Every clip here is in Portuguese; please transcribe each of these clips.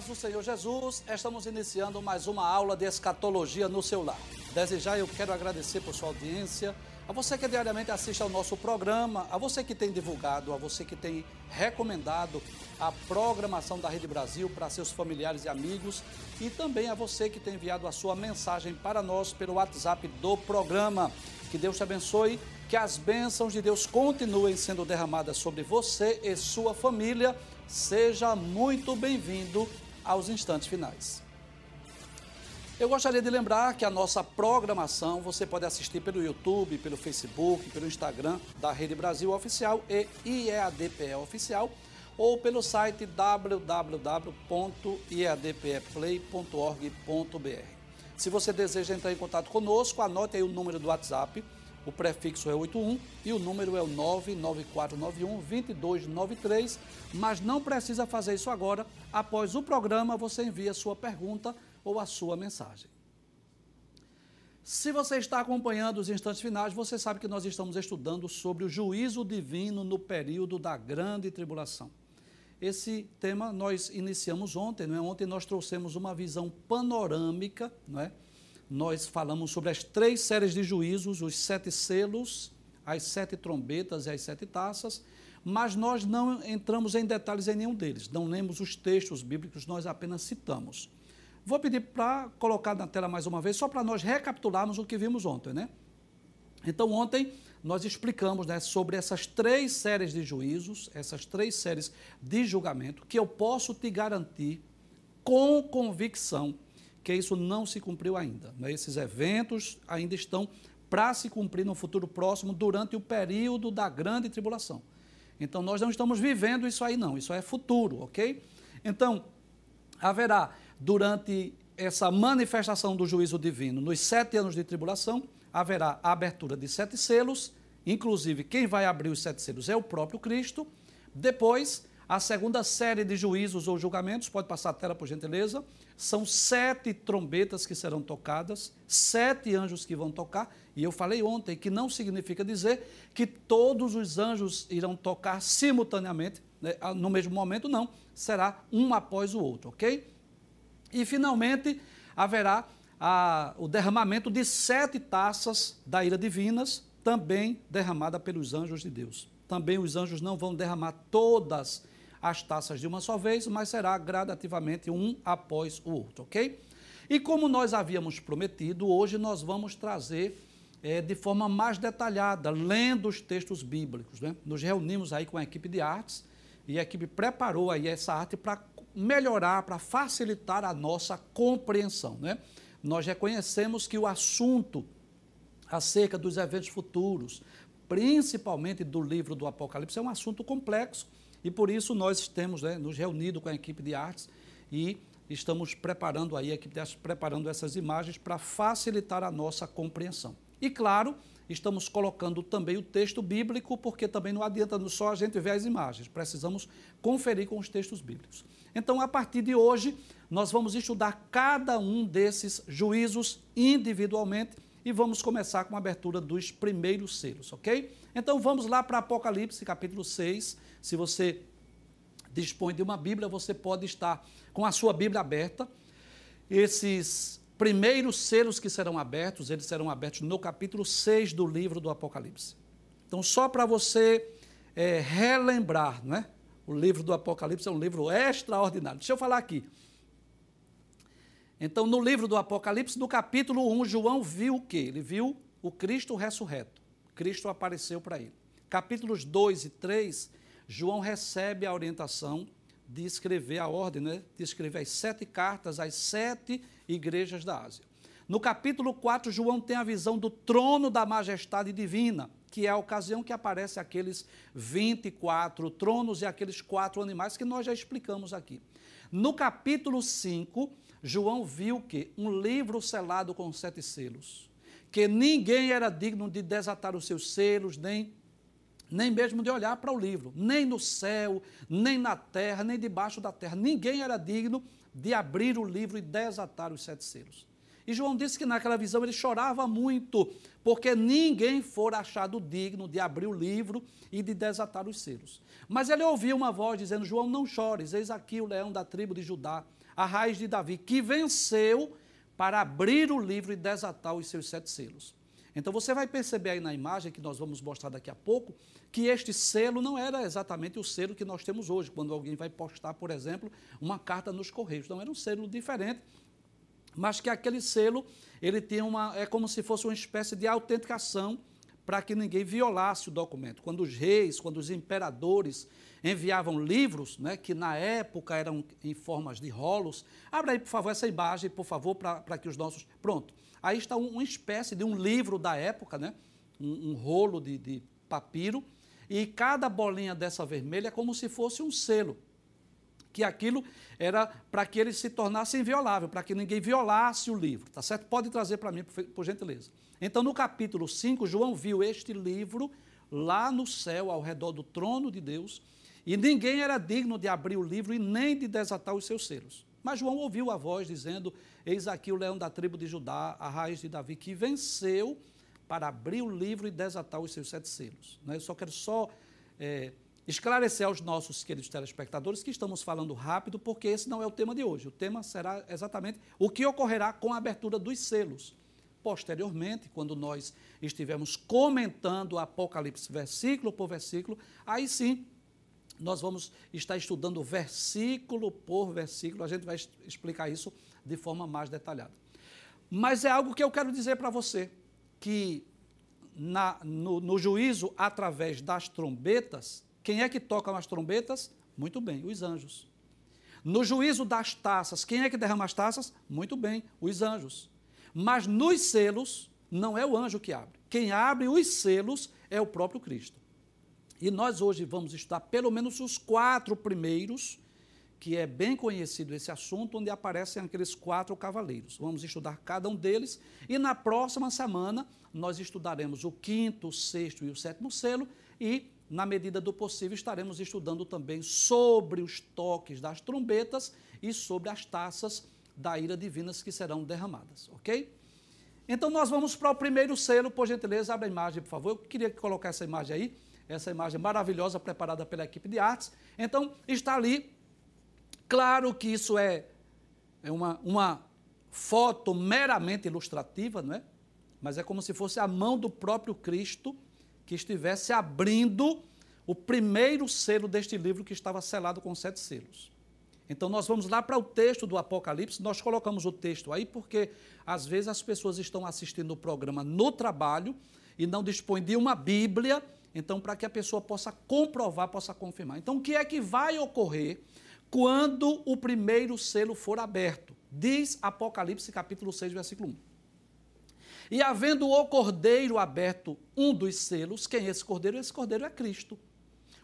Paz do Senhor Jesus, estamos iniciando mais uma aula de escatologia no seu lar. Desde já eu quero agradecer por sua audiência, a você que diariamente assiste ao nosso programa, a você que tem divulgado, a você que tem recomendado a programação da Rede Brasil para seus familiares e amigos e também a você que tem enviado a sua mensagem para nós pelo WhatsApp do programa. Que Deus te abençoe, que as bênçãos de Deus continuem sendo derramadas sobre você e sua família. Seja muito bem-vindo aos instantes finais. Eu gostaria de lembrar que a nossa programação você pode assistir pelo YouTube, pelo Facebook, pelo Instagram da Rede Brasil Oficial e IEADPE Oficial ou pelo site www.iadpeplay.org.br. Se você deseja entrar em contato conosco, anote aí o número do WhatsApp. O prefixo é 81 e o número é o 99491 2293, mas não precisa fazer isso agora. Após o programa, você envia sua pergunta ou a sua mensagem. Se você está acompanhando os instantes finais, você sabe que nós estamos estudando sobre o juízo divino no período da grande tribulação. Esse tema nós iniciamos ontem, não é? Ontem nós trouxemos uma visão panorâmica, não é? Nós falamos sobre as três séries de juízos, os sete selos, as sete trombetas e as sete taças, mas nós não entramos em detalhes em nenhum deles. Não lemos os textos bíblicos, nós apenas citamos. Vou pedir para colocar na tela mais uma vez, só para nós recapitularmos o que vimos ontem, né? Então, ontem nós explicamos né, sobre essas três séries de juízos, essas três séries de julgamento, que eu posso te garantir com convicção que isso não se cumpriu ainda. Né? Esses eventos ainda estão para se cumprir no futuro próximo, durante o período da grande tribulação. Então, nós não estamos vivendo isso aí, não. Isso é futuro, ok? Então, haverá, durante essa manifestação do juízo divino, nos sete anos de tribulação, haverá a abertura de sete selos, inclusive quem vai abrir os sete selos é o próprio Cristo. Depois, a segunda série de juízos ou julgamentos, pode passar a tela por gentileza, são sete trombetas que serão tocadas, sete anjos que vão tocar, e eu falei ontem que não significa dizer que todos os anjos irão tocar simultaneamente, né, no mesmo momento, não, será um após o outro, ok? E finalmente haverá a, o derramamento de sete taças da ira divinas, também derramada pelos anjos de Deus. Também os anjos não vão derramar todas as taças de uma só vez, mas será gradativamente um após o outro, ok? E como nós havíamos prometido, hoje nós vamos trazer é, de forma mais detalhada, lendo os textos bíblicos. Né? Nos reunimos aí com a equipe de artes e a equipe preparou aí essa arte para melhorar, para facilitar a nossa compreensão. Né? nós reconhecemos que o assunto acerca dos eventos futuros, principalmente do livro do Apocalipse, é um assunto complexo e por isso nós temos né, nos reunido com a equipe de artes e estamos preparando aí, a equipe de artes preparando essas imagens para facilitar a nossa compreensão. E claro, estamos colocando também o texto bíblico, porque também não adianta só a gente ver as imagens, precisamos conferir com os textos bíblicos. Então, a partir de hoje, nós vamos estudar cada um desses juízos individualmente e vamos começar com a abertura dos primeiros selos, ok? Então vamos lá para Apocalipse, capítulo 6. Se você dispõe de uma Bíblia, você pode estar com a sua Bíblia aberta. Esses primeiros selos que serão abertos, eles serão abertos no capítulo 6 do livro do Apocalipse. Então, só para você é, relembrar, não é? O livro do Apocalipse é um livro extraordinário. Deixa eu falar aqui. Então, no livro do Apocalipse, no capítulo 1, João viu o quê? Ele viu o Cristo ressurreto. Cristo apareceu para ele. Capítulos 2 e 3, João recebe a orientação de escrever a ordem, né? de escrever as sete cartas às sete igrejas da Ásia. No capítulo 4, João tem a visão do trono da majestade divina que é a ocasião que aparece aqueles 24 tronos e aqueles quatro animais que nós já explicamos aqui. No capítulo 5, João viu que um livro selado com sete selos, que ninguém era digno de desatar os seus selos, nem nem mesmo de olhar para o livro, nem no céu, nem na terra, nem debaixo da terra. Ninguém era digno de abrir o livro e desatar os sete selos. E João disse que naquela visão ele chorava muito, porque ninguém fora achado digno de abrir o livro e de desatar os selos. Mas ele ouviu uma voz dizendo: João, não chores, eis aqui o leão da tribo de Judá, a raiz de Davi, que venceu para abrir o livro e desatar os seus sete selos. Então você vai perceber aí na imagem que nós vamos mostrar daqui a pouco que este selo não era exatamente o selo que nós temos hoje, quando alguém vai postar, por exemplo, uma carta nos correios. Não era um selo diferente, mas que aquele selo ele tinha uma é como se fosse uma espécie de autenticação para que ninguém violasse o documento. Quando os reis, quando os imperadores enviavam livros, né, que na época eram em formas de rolos. Abra aí, por favor, essa imagem, por favor, para que os nossos. Pronto. Aí está um, uma espécie de um livro da época, né? um, um rolo de, de papiro, e cada bolinha dessa vermelha é como se fosse um selo. Que aquilo era para que ele se tornasse inviolável, para que ninguém violasse o livro, tá certo? Pode trazer para mim, por, gentileza. Então, no capítulo 5, João viu este livro lá no céu, ao redor do trono de Deus, e ninguém era digno de abrir o livro e nem de desatar os seus selos. Mas João ouviu a voz dizendo: Eis aqui o leão da tribo de Judá, a raiz de Davi, que venceu para abrir o livro e desatar os seus sete selos. Né? Eu só quero só é, esclarecer aos nossos queridos telespectadores que estamos falando rápido, porque esse não é o tema de hoje. O tema será exatamente o que ocorrerá com a abertura dos selos. Posteriormente, quando nós estivermos comentando o Apocalipse versículo por versículo, aí sim nós vamos estar estudando versículo por versículo, a gente vai explicar isso de forma mais detalhada. Mas é algo que eu quero dizer para você, que na, no, no juízo através das trombetas, quem é que toca as trombetas? Muito bem, os anjos. No juízo das taças, quem é que derrama as taças? Muito bem, os anjos. Mas nos selos, não é o anjo que abre. Quem abre os selos é o próprio Cristo. E nós hoje vamos estudar pelo menos os quatro primeiros, que é bem conhecido esse assunto, onde aparecem aqueles quatro cavaleiros. Vamos estudar cada um deles e na próxima semana nós estudaremos o quinto, o sexto e o sétimo selo e, na medida do possível, estaremos estudando também sobre os toques das trombetas e sobre as taças da ira divinas que serão derramadas, ok? Então nós vamos para o primeiro selo, por gentileza, abre a imagem, por favor. Eu queria colocar essa imagem aí essa imagem maravilhosa preparada pela equipe de artes. Então, está ali. Claro que isso é, é uma, uma foto meramente ilustrativa, não é? Mas é como se fosse a mão do próprio Cristo que estivesse abrindo o primeiro selo deste livro que estava selado com sete selos. Então nós vamos lá para o texto do Apocalipse, nós colocamos o texto aí porque às vezes as pessoas estão assistindo o programa no trabalho e não dispõem de uma Bíblia então, para que a pessoa possa comprovar, possa confirmar. Então, o que é que vai ocorrer quando o primeiro selo for aberto? Diz Apocalipse capítulo 6, versículo 1. E havendo o cordeiro aberto um dos selos, quem é esse cordeiro? Esse cordeiro é Cristo.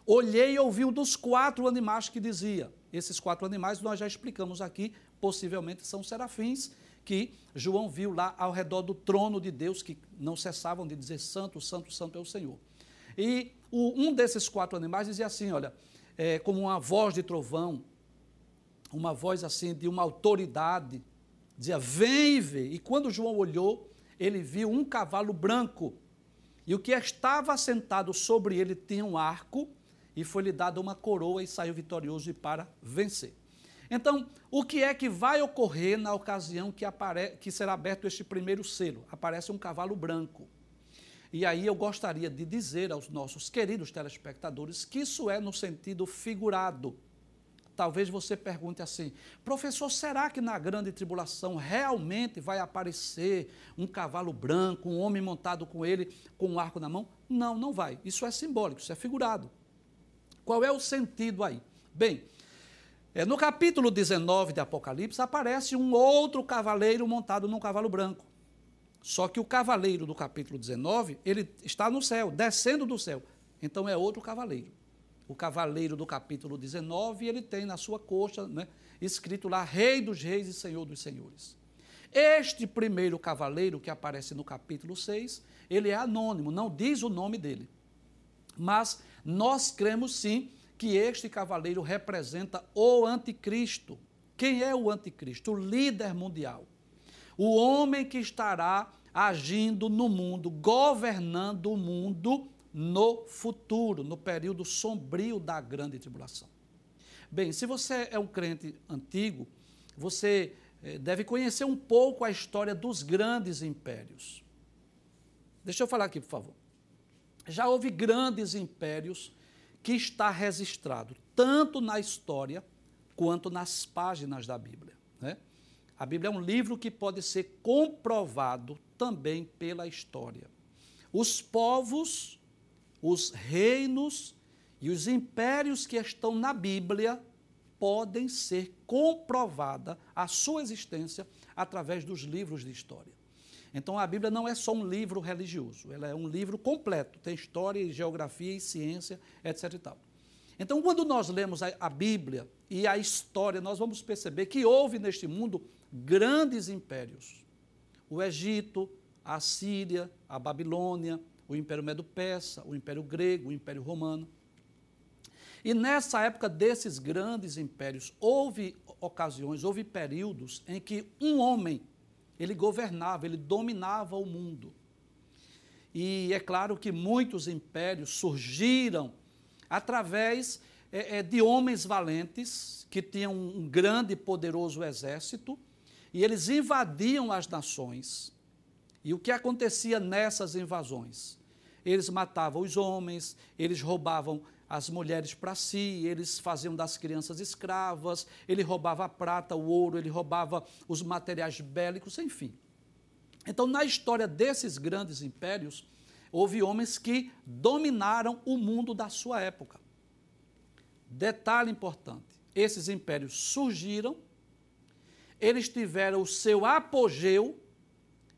Olhei e ouvi um dos quatro animais que dizia. Esses quatro animais nós já explicamos aqui, possivelmente são serafins, que João viu lá ao redor do trono de Deus, que não cessavam de dizer: Santo, Santo, Santo é o Senhor. E o, um desses quatro animais dizia assim: olha, é, como uma voz de trovão, uma voz assim de uma autoridade, dizia: Vem e vê. E quando João olhou, ele viu um cavalo branco. E o que estava sentado sobre ele tinha um arco, e foi-lhe dada uma coroa e saiu vitorioso e para vencer. Então, o que é que vai ocorrer na ocasião que, apare... que será aberto este primeiro selo? Aparece um cavalo branco. E aí eu gostaria de dizer aos nossos queridos telespectadores que isso é no sentido figurado. Talvez você pergunte assim, professor, será que na grande tribulação realmente vai aparecer um cavalo branco, um homem montado com ele, com um arco na mão? Não, não vai. Isso é simbólico, isso é figurado. Qual é o sentido aí? Bem, é, no capítulo 19 de Apocalipse aparece um outro cavaleiro montado num cavalo branco. Só que o cavaleiro do capítulo 19, ele está no céu, descendo do céu. Então é outro cavaleiro. O cavaleiro do capítulo 19, ele tem na sua coxa, né, escrito lá, Rei dos Reis e Senhor dos Senhores. Este primeiro cavaleiro que aparece no capítulo 6, ele é anônimo, não diz o nome dele. Mas nós cremos sim que este cavaleiro representa o anticristo. Quem é o anticristo? O líder mundial o homem que estará agindo no mundo, governando o mundo no futuro, no período sombrio da grande tribulação. Bem, se você é um crente antigo, você eh, deve conhecer um pouco a história dos grandes impérios. Deixa eu falar aqui, por favor. Já houve grandes impérios que está registrado tanto na história quanto nas páginas da Bíblia. Né? A Bíblia é um livro que pode ser comprovado também pela história. Os povos, os reinos e os impérios que estão na Bíblia podem ser comprovada a sua existência através dos livros de história. Então a Bíblia não é só um livro religioso, ela é um livro completo, tem história, geografia e ciência, etc e tal. Então quando nós lemos a, a Bíblia e a história, nós vamos perceber que houve neste mundo grandes impérios. O Egito, a Síria, a Babilônia, o Império Medo-Persa, o Império Grego, o Império Romano. E nessa época desses grandes impérios, houve ocasiões, houve períodos em que um homem, ele governava, ele dominava o mundo. E é claro que muitos impérios surgiram através é, é, de homens valentes que tinham um grande e poderoso exército e eles invadiam as nações. E o que acontecia nessas invasões? Eles matavam os homens, eles roubavam as mulheres para si, eles faziam das crianças escravas, ele roubava a prata, o ouro, ele roubava os materiais bélicos, enfim. Então, na história desses grandes impérios, houve homens que dominaram o mundo da sua época. Detalhe importante: esses impérios surgiram, eles tiveram o seu apogeu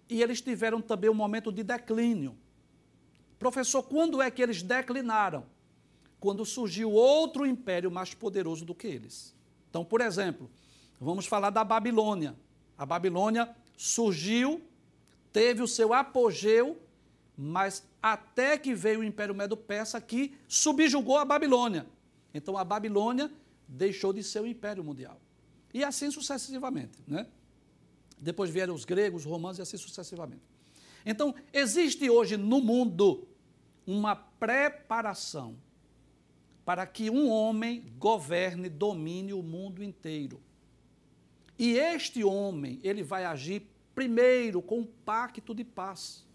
e eles tiveram também um momento de declínio. Professor, quando é que eles declinaram? quando surgiu outro império mais poderoso do que eles. Então, por exemplo, vamos falar da Babilônia. A Babilônia surgiu, teve o seu apogeu, mas até que veio o Império Medo-Persa que subjugou a Babilônia. Então a Babilônia deixou de ser o império mundial. E assim sucessivamente, né? Depois vieram os gregos, os romanos e assim sucessivamente. Então, existe hoje no mundo uma preparação para que um homem governe, domine o mundo inteiro. E este homem, ele vai agir primeiro com um pacto de paz.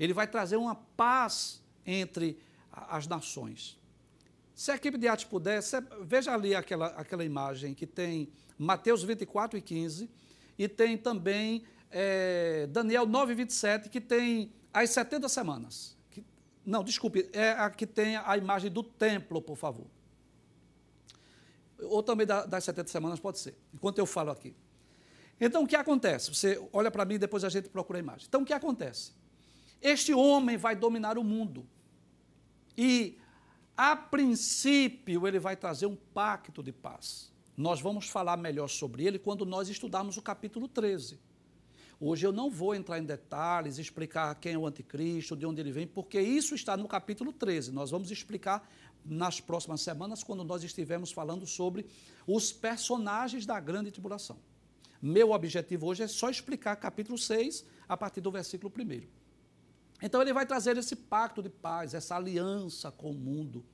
Ele vai trazer uma paz entre as nações. Se a equipe de arte puder, veja ali aquela, aquela imagem que tem Mateus 24 e 15 e tem também é, Daniel 9 e 27, que tem as 70 semanas. Não, desculpe, é a que tem a imagem do templo, por favor. Ou também das 70 semanas, pode ser, enquanto eu falo aqui. Então, o que acontece? Você olha para mim e depois a gente procura a imagem. Então, o que acontece? Este homem vai dominar o mundo. E, a princípio, ele vai trazer um pacto de paz. Nós vamos falar melhor sobre ele quando nós estudarmos o capítulo 13. Hoje eu não vou entrar em detalhes, explicar quem é o anticristo, de onde ele vem, porque isso está no capítulo 13. Nós vamos explicar nas próximas semanas, quando nós estivermos falando sobre os personagens da grande tribulação. Meu objetivo hoje é só explicar capítulo 6, a partir do versículo 1. Então ele vai trazer esse pacto de paz, essa aliança com o mundo.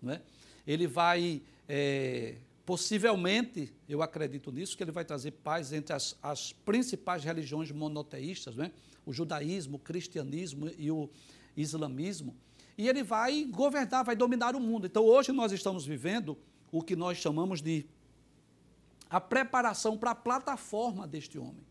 Não é? Ele vai é, Possivelmente, eu acredito nisso, que ele vai trazer paz entre as, as principais religiões monoteístas, né? o judaísmo, o cristianismo e o islamismo. E ele vai governar, vai dominar o mundo. Então, hoje nós estamos vivendo o que nós chamamos de a preparação para a plataforma deste homem.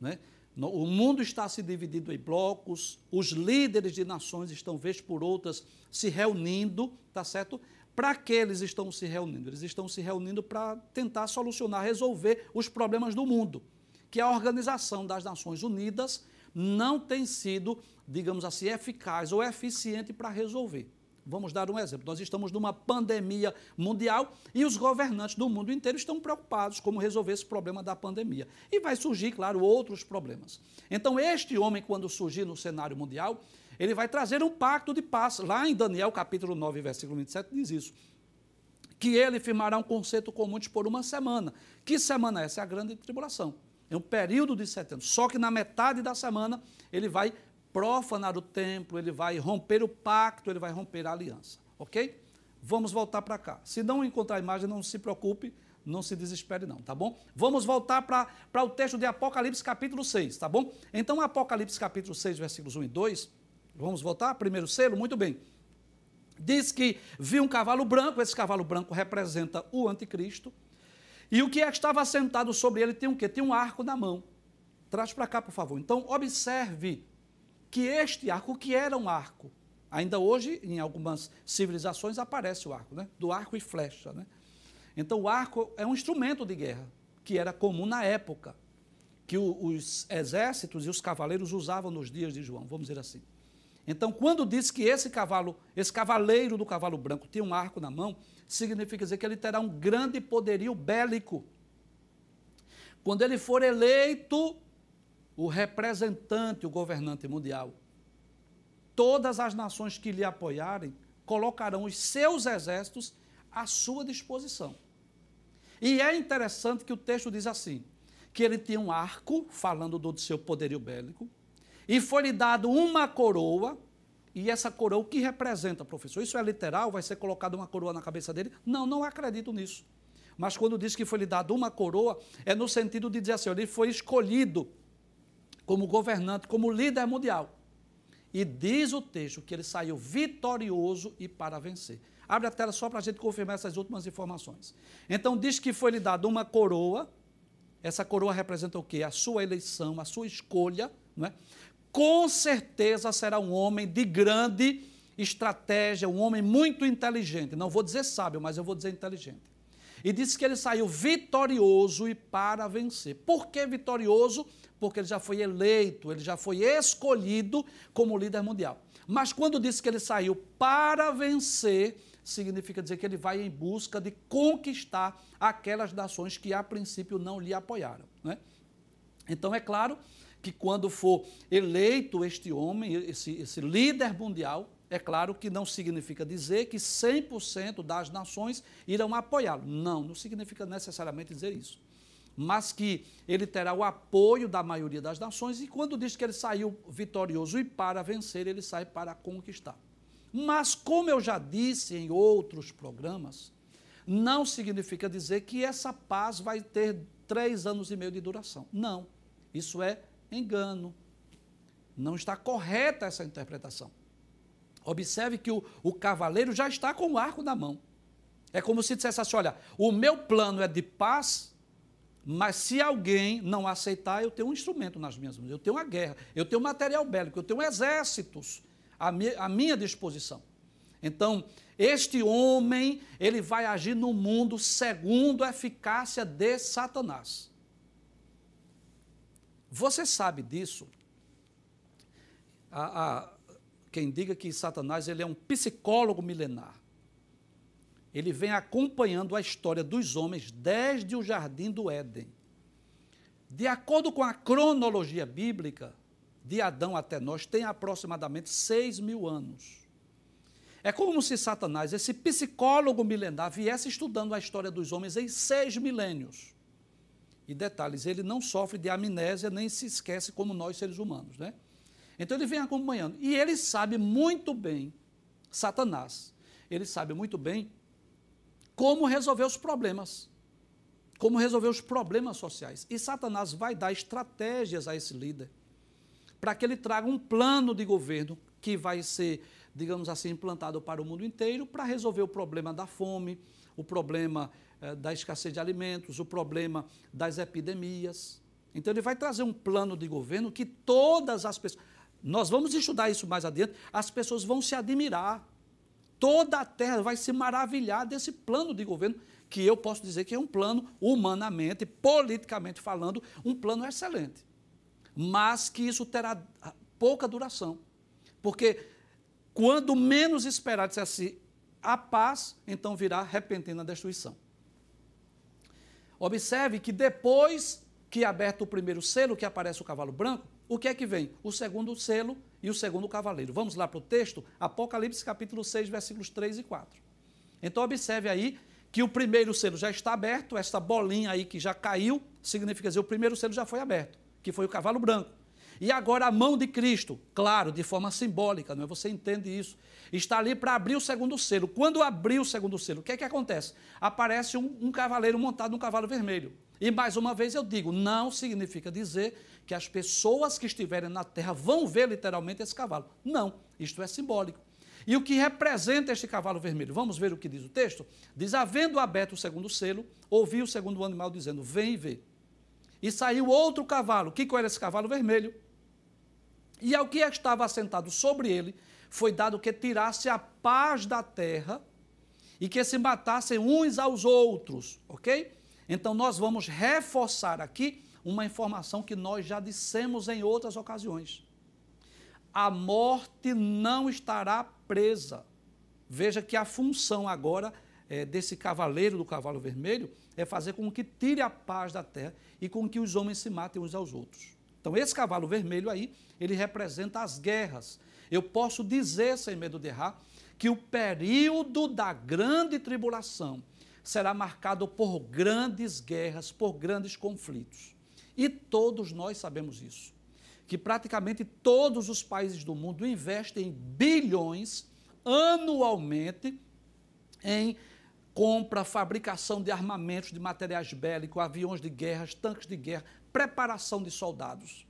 Né? O mundo está se dividindo em blocos, os líderes de nações estão, vez por outras, se reunindo, tá certo? Para que eles estão se reunindo? Eles estão se reunindo para tentar solucionar, resolver os problemas do mundo, que a Organização das Nações Unidas não tem sido, digamos assim, eficaz ou eficiente para resolver. Vamos dar um exemplo. Nós estamos numa pandemia mundial e os governantes do mundo inteiro estão preocupados como resolver esse problema da pandemia. E vai surgir, claro, outros problemas. Então, este homem, quando surgir no cenário mundial, ele vai trazer um pacto de paz. Lá em Daniel, capítulo 9, versículo 27, diz isso. Que ele firmará um conceito com muitos por uma semana. Que semana é essa? É a grande tribulação. É um período de sete anos. Só que na metade da semana ele vai profanar o templo, ele vai romper o pacto, ele vai romper a aliança. Ok? Vamos voltar para cá. Se não encontrar a imagem, não se preocupe, não se desespere não, tá bom? Vamos voltar para o texto de Apocalipse capítulo 6, tá bom? Então, Apocalipse capítulo 6, versículos 1 e 2, vamos voltar, primeiro selo, muito bem. Diz que viu um cavalo branco, esse cavalo branco representa o anticristo, e o que é estava sentado sobre ele tem o quê? Tem um arco na mão. Traz para cá, por favor. Então, observe que este arco, que era um arco? Ainda hoje, em algumas civilizações, aparece o arco, né? Do arco e flecha, né? Então, o arco é um instrumento de guerra que era comum na época, que os exércitos e os cavaleiros usavam nos dias de João, vamos dizer assim. Então, quando diz que esse cavalo, esse cavaleiro do cavalo branco tem um arco na mão, significa dizer que ele terá um grande poderio bélico. Quando ele for eleito o representante, o governante mundial, todas as nações que lhe apoiarem colocarão os seus exércitos à sua disposição. E é interessante que o texto diz assim: que ele tinha um arco, falando do seu poderio bélico, e foi-lhe dado uma coroa, e essa coroa, o que representa, professor? Isso é literal? Vai ser colocada uma coroa na cabeça dele? Não, não acredito nisso. Mas quando diz que foi-lhe dado uma coroa, é no sentido de dizer assim: ele foi escolhido como governante, como líder mundial. E diz o texto que ele saiu vitorioso e para vencer. Abre a tela só para a gente confirmar essas últimas informações. Então, diz que foi lhe dada uma coroa. Essa coroa representa o quê? A sua eleição, a sua escolha. Não é? Com certeza será um homem de grande estratégia, um homem muito inteligente. Não vou dizer sábio, mas eu vou dizer inteligente. E disse que ele saiu vitorioso e para vencer. Por que vitorioso? Porque ele já foi eleito, ele já foi escolhido como líder mundial. Mas quando disse que ele saiu para vencer, significa dizer que ele vai em busca de conquistar aquelas nações que a princípio não lhe apoiaram. Né? Então é claro que quando for eleito este homem, esse, esse líder mundial, é claro que não significa dizer que 100% das nações irão apoiá-lo. Não, não significa necessariamente dizer isso. Mas que ele terá o apoio da maioria das nações, e quando diz que ele saiu vitorioso e para vencer, ele sai para conquistar. Mas, como eu já disse em outros programas, não significa dizer que essa paz vai ter três anos e meio de duração. Não. Isso é engano. Não está correta essa interpretação. Observe que o, o cavaleiro já está com o arco na mão. É como se dissesse assim: olha, o meu plano é de paz, mas se alguém não aceitar, eu tenho um instrumento nas minhas mãos, eu tenho uma guerra, eu tenho material bélico, eu tenho exércitos à minha disposição. Então, este homem, ele vai agir no mundo segundo a eficácia de Satanás. Você sabe disso? A, a, quem diga que Satanás ele é um psicólogo milenar. Ele vem acompanhando a história dos homens desde o jardim do Éden. De acordo com a cronologia bíblica, de Adão até nós tem aproximadamente 6 mil anos. É como se Satanás, esse psicólogo milenar, viesse estudando a história dos homens em seis milênios. E detalhes, ele não sofre de amnésia nem se esquece como nós seres humanos, né? Então ele vem acompanhando. E ele sabe muito bem, Satanás, ele sabe muito bem como resolver os problemas. Como resolver os problemas sociais. E Satanás vai dar estratégias a esse líder para que ele traga um plano de governo que vai ser, digamos assim, implantado para o mundo inteiro para resolver o problema da fome, o problema eh, da escassez de alimentos, o problema das epidemias. Então ele vai trazer um plano de governo que todas as pessoas. Nós vamos estudar isso mais adiante, as pessoas vão se admirar. Toda a terra vai se maravilhar desse plano de governo, que eu posso dizer que é um plano, humanamente, politicamente falando, um plano excelente mas que isso terá pouca duração. Porque quando menos esperar, disser assim, a paz, então virá repentina destruição. Observe que depois que é aberto o primeiro selo, que aparece o cavalo branco, o que é que vem? O segundo selo e o segundo cavaleiro. Vamos lá para o texto? Apocalipse capítulo 6, versículos 3 e 4. Então observe aí que o primeiro selo já está aberto, essa bolinha aí que já caiu, significa dizer o primeiro selo já foi aberto, que foi o cavalo branco. E agora a mão de Cristo, claro, de forma simbólica, não é? Você entende isso? Está ali para abrir o segundo selo. Quando abrir o segundo selo, o que é que acontece? Aparece um, um cavaleiro montado num cavalo vermelho. E mais uma vez eu digo, não significa dizer que as pessoas que estiverem na terra vão ver literalmente esse cavalo. Não, isto é simbólico. E o que representa este cavalo vermelho? Vamos ver o que diz o texto? Diz: Havendo aberto o segundo selo, ouvi o segundo animal dizendo: Vem e vê. E saiu outro cavalo. O que era esse cavalo vermelho? E ao que estava assentado sobre ele, foi dado que tirasse a paz da terra e que se matassem uns aos outros, ok? Então nós vamos reforçar aqui uma informação que nós já dissemos em outras ocasiões. A morte não estará presa. Veja que a função agora é, desse cavaleiro do cavalo vermelho é fazer com que tire a paz da terra e com que os homens se matem uns aos outros. Então, esse cavalo vermelho aí, ele representa as guerras. Eu posso dizer, sem medo de errar, que o período da grande tribulação será marcado por grandes guerras, por grandes conflitos. E todos nós sabemos isso que praticamente todos os países do mundo investem bilhões anualmente em compra, fabricação de armamentos, de materiais bélicos, aviões de guerra, tanques de guerra, preparação de soldados.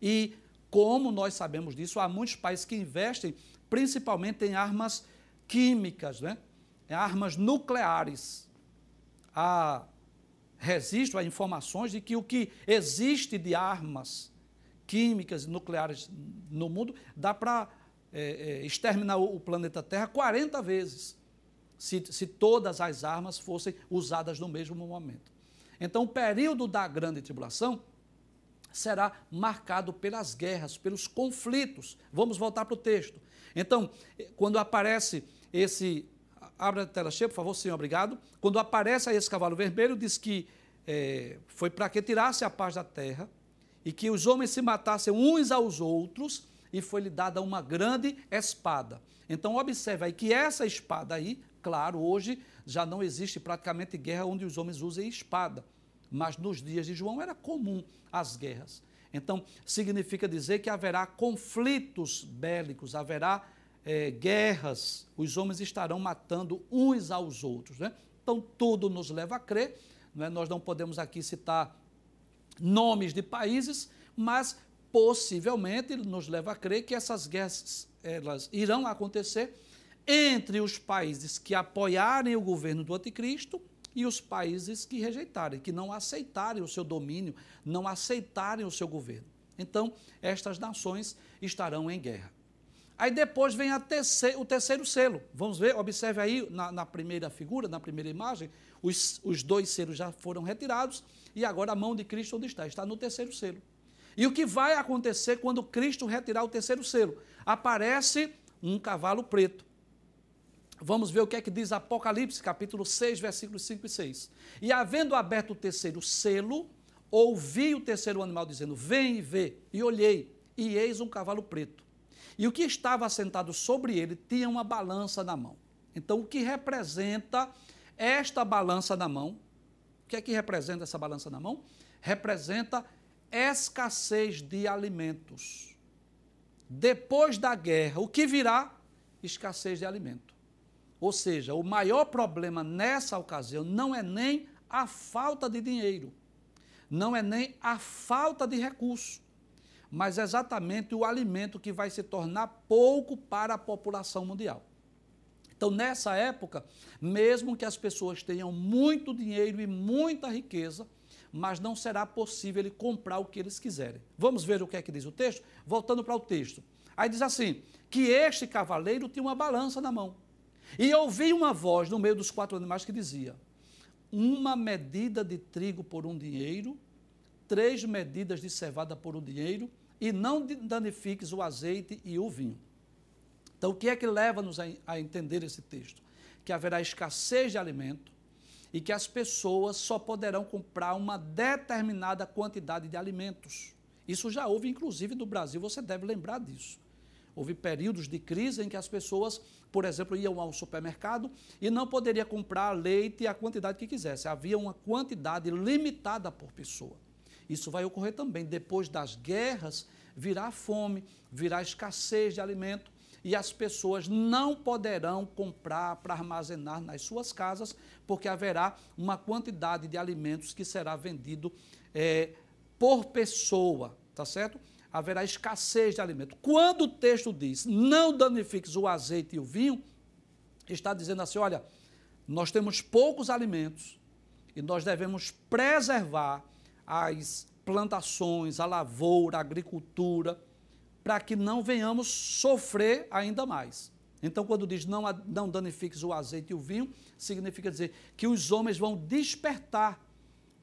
E, como nós sabemos disso, há muitos países que investem principalmente em armas químicas, né? em armas nucleares. Há registro, informações de que o que existe de armas químicas e nucleares no mundo, dá para é, é, exterminar o, planeta Terra 40 vezes, se, se todas as armas fossem usadas no mesmo momento. Então, o período da grande tribulação será marcado pelas guerras, pelos conflitos. Vamos voltar para o texto. Então, quando aparece esse. Abra a tela cheia, por favor, senhor, obrigado. Quando aparece esse cavalo vermelho, diz que é, foi para que tirasse a paz da terra e que os homens se matassem uns aos outros, e foi-lhe dada uma grande espada. Então, observe aí que essa espada aí, claro, hoje já não existe praticamente guerra onde os homens usem espada, mas nos dias de João era comum as guerras. Então, significa dizer que haverá conflitos bélicos, haverá é, guerras, os homens estarão matando uns aos outros. Né? Então, tudo nos leva a crer. Né? Nós não podemos aqui citar nomes de países, mas possivelmente nos leva a crer que essas guerras elas irão acontecer entre os países que apoiarem o governo do anticristo e os países que rejeitarem, que não aceitarem o seu domínio, não aceitarem o seu governo. Então, estas nações estarão em guerra. Aí depois vem o terceiro selo. Vamos ver, observe aí na, na primeira figura, na primeira imagem, os, os dois selos já foram retirados e agora a mão de Cristo onde está? Está no terceiro selo. E o que vai acontecer quando Cristo retirar o terceiro selo? Aparece um cavalo preto. Vamos ver o que é que diz Apocalipse, capítulo 6, versículos 5 e 6. E havendo aberto o terceiro selo, ouvi o terceiro animal dizendo: Vem e vê. E olhei, e eis um cavalo preto. E o que estava assentado sobre ele tinha uma balança na mão. Então, o que representa esta balança na mão o que é que representa essa balança na mão? Representa escassez de alimentos. Depois da guerra, o que virá? Escassez de alimento. Ou seja, o maior problema nessa ocasião não é nem a falta de dinheiro, não é nem a falta de recurso, mas exatamente o alimento que vai se tornar pouco para a população mundial. Então, nessa época, mesmo que as pessoas tenham muito dinheiro e muita riqueza, mas não será possível ele comprar o que eles quiserem. Vamos ver o que é que diz o texto? Voltando para o texto. Aí diz assim: que este cavaleiro tinha uma balança na mão. E ouvi uma voz no meio dos quatro animais que dizia: Uma medida de trigo por um dinheiro, três medidas de cevada por um dinheiro, e não danifiques o azeite e o vinho. Então, o que é que leva-nos a, entender esse texto? Que haverá escassez de alimento e que as pessoas só poderão comprar uma determinada quantidade de alimentos. Isso já houve, inclusive, no Brasil, você deve lembrar disso. Houve períodos de crise em que as pessoas, por exemplo, iam ao supermercado e não poderia comprar leite a quantidade que quisesse. Havia uma quantidade limitada por pessoa. Isso vai ocorrer também depois das guerras, virá fome, virá escassez de alimento e as pessoas não poderão comprar para armazenar nas suas casas, porque haverá uma quantidade de alimentos que será vendido é, por pessoa, tá certo? Haverá escassez de alimento. Quando o texto diz não danifiques o azeite e o vinho, está dizendo assim: olha, nós temos poucos alimentos e nós devemos preservar as plantações, a lavoura, a agricultura, para que não venhamos sofrer ainda mais. Então, quando diz não, não danifiques o azeite e o vinho, significa dizer que os homens vão despertar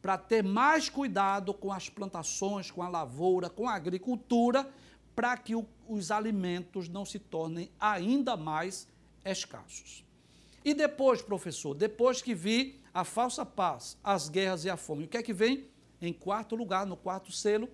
para ter mais cuidado com as plantações, com a lavoura, com a agricultura, para que o, os alimentos não se tornem ainda mais escassos. E depois, professor, depois que vi a falsa paz, as guerras e a fome, o que é que vem? Em quarto lugar, no quarto selo,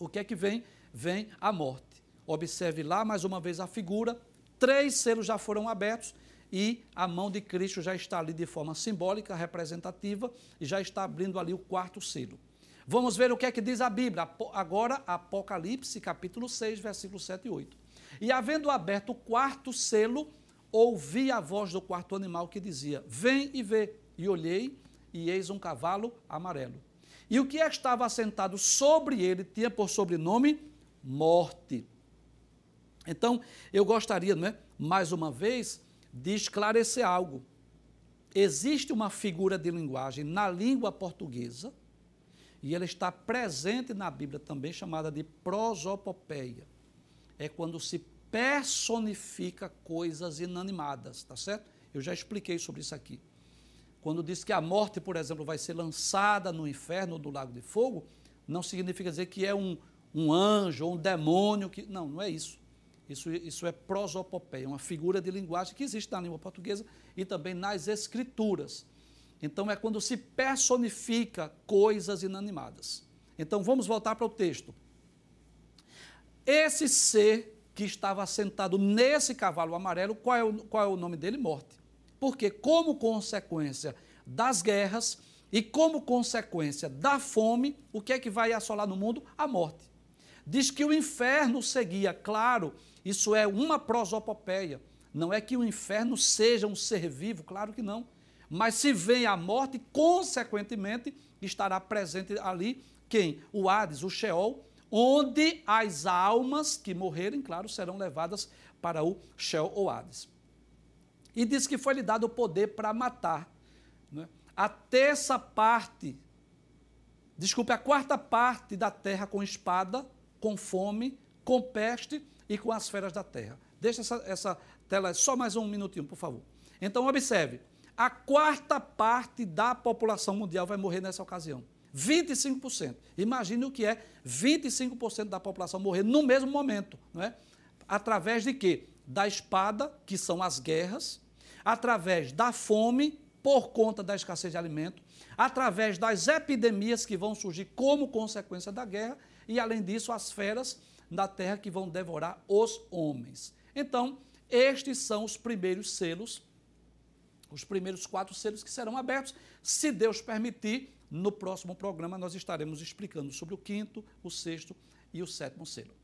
o que é que vem? vem a morte. Observe lá mais uma vez a figura: três selos já foram abertos e a mão de Cristo já está ali de forma simbólica, representativa, e já está abrindo ali o quarto selo. Vamos ver o que é que diz a Bíblia. Agora, Apocalipse, capítulo 6, versículos 7 e 8. E havendo aberto o quarto selo, ouvi a voz do quarto animal que dizia: Vem e vê. E olhei, e eis um cavalo amarelo. E o que estava assentado sobre ele tinha por sobrenome morte. Então, eu gostaria, não é, mais uma vez, de esclarecer algo. Existe uma figura de linguagem na língua portuguesa, e ela está presente na Bíblia também, chamada de prosopopeia. É quando se personifica coisas inanimadas, tá certo? Eu já expliquei sobre isso aqui. Quando diz que a morte, por exemplo, vai ser lançada no inferno do lago de fogo, não significa dizer que é um, um anjo ou um demônio. que Não, não é isso. Isso, isso é prosopopeia, uma figura de linguagem que existe na língua portuguesa e também nas escrituras. Então é quando se personifica coisas inanimadas. Então vamos voltar para o texto. Esse ser que estava sentado nesse cavalo amarelo, qual é o, qual é o nome dele? Morte. Porque, como consequência das guerras e como consequência da fome, o que é que vai assolar no mundo? A morte. Diz que o inferno seguia, claro, isso é uma prosopopeia. Não é que o inferno seja um ser vivo, claro que não. Mas se vem a morte, consequentemente, estará presente ali quem? O Hades, o Sheol, onde as almas que morrerem, claro, serão levadas para o Sheol ou Hades. E diz que foi lhe dado o poder para matar. Né? A terça parte, desculpe, a quarta parte da terra com espada com fome, com peste e com as feras da terra. Deixa essa, essa tela só mais um minutinho, por favor. Então, observe: a quarta parte da população mundial vai morrer nessa ocasião. 25%. Imagine o que é 25% da população morrer no mesmo momento, não é? Através de quê? Da espada, que são as guerras, através da fome, por conta da escassez de alimento, através das epidemias que vão surgir como consequência da guerra e, além disso, as feras da terra que vão devorar os homens. Então, estes são os primeiros selos, os primeiros quatro selos que serão abertos. Se Deus permitir, no próximo programa nós estaremos explicando sobre o quinto, o sexto e o sétimo selo.